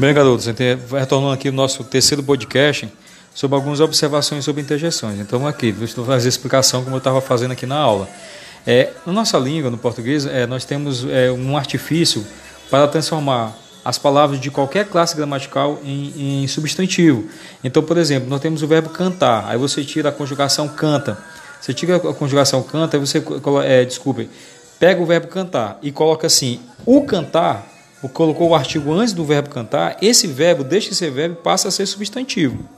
Bem, garotos, retornando aqui o nosso terceiro podcast sobre algumas observações sobre interjeições. Então, aqui, vou fazer a explicação como eu estava fazendo aqui na aula. É, na nossa língua, no português, é, nós temos é, um artifício para transformar as palavras de qualquer classe gramatical em, em, substantivo. Então, por exemplo, nós temos o verbo cantar, aí você tira a conjugação canta. Você tira a conjugação canta, aí você, é, desculpe, pega o verbo cantar e coloca assim, o cantar colocou o artigo antes do verbo cantar, esse verbo deixa de ser verbo e passa a ser substantivo.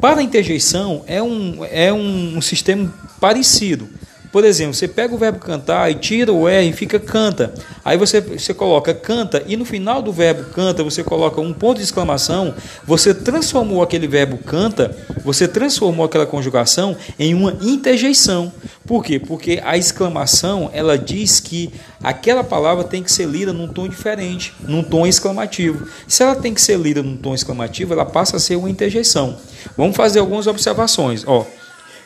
Para a interjeição é um, é um, um sistema parecido. Por exemplo, você pega o verbo cantar e tira o R e fica canta. Aí você, você coloca canta e no final do verbo canta você coloca um ponto de exclamação. Você transformou aquele verbo canta, você transformou aquela conjugação em uma interjeição. Por quê? Porque a exclamação ela diz que aquela palavra tem que ser lida num tom diferente, num tom exclamativo. Se ela tem que ser lida num tom exclamativo, ela passa a ser uma interjeição. Vamos fazer algumas observações. Ó,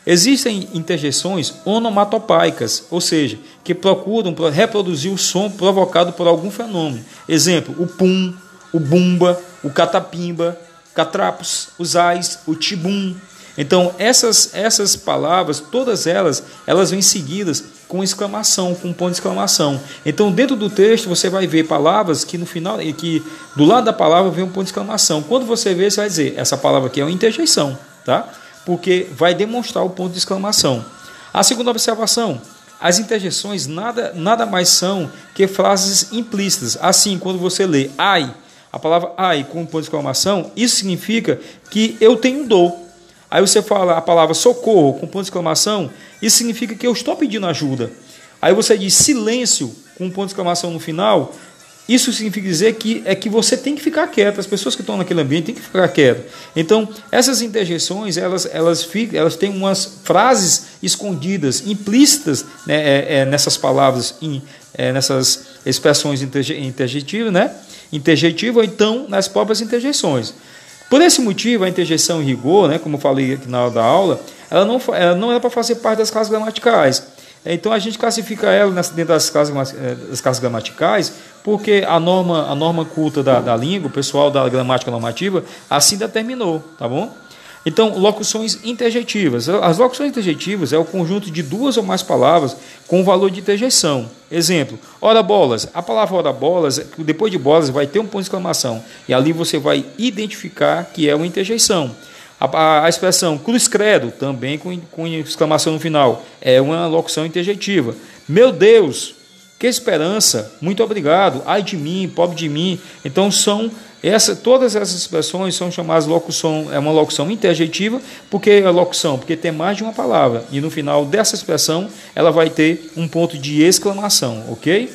Existem interjeições onomatopaicas, ou seja, que procuram reproduzir o som provocado por algum fenômeno. Exemplo, o pum, o bumba, o catapimba, catrapos, os ais, o tibum. Então, essas, essas palavras, todas elas, elas vêm seguidas com exclamação, com ponto de exclamação. Então, dentro do texto, você vai ver palavras que no final, que do lado da palavra vem um ponto de exclamação. Quando você vê, você vai dizer, essa palavra aqui é uma interjeição, tá? porque vai demonstrar o ponto de exclamação. A segunda observação, as interjeições nada, nada mais são que frases implícitas. Assim, quando você lê ai, a palavra ai com ponto de exclamação, isso significa que eu tenho dor. Aí você fala a palavra socorro com ponto de exclamação, isso significa que eu estou pedindo ajuda. Aí você diz silêncio com ponto de exclamação no final, isso significa dizer que é que você tem que ficar quieto, as pessoas que estão naquele ambiente têm que ficar quietas. Então, essas interjeições, elas, elas, ficam, elas têm umas frases escondidas, implícitas né, é, é, nessas palavras, in, é, nessas expressões interjetivas, né? interjetiva ou então nas próprias interjeições. Por esse motivo, a interjeição em rigor, né, como falei aqui na hora da aula, ela não, ela não é para fazer parte das classes gramaticais. Então a gente classifica ela dentro das classes, eh, das classes gramaticais, porque a norma, a norma culta da, da língua, o pessoal da gramática normativa, assim determinou, tá bom? Então, locuções interjetivas. As locuções interjetivas é o conjunto de duas ou mais palavras com valor de interjeição. Exemplo, ora bolas. A palavra ora bolas, depois de bolas, vai ter um ponto de exclamação. E ali você vai identificar que é uma interjeição. A, a, a expressão cruz credo, também com, com exclamação no final, é uma locução interjetiva. Meu Deus, que esperança, muito obrigado, ai de mim, pobre de mim. Então são essa, todas essas expressões são chamadas locução, é uma locução interjetiva, porque é locução, porque tem mais de uma palavra. E no final dessa expressão ela vai ter um ponto de exclamação, ok?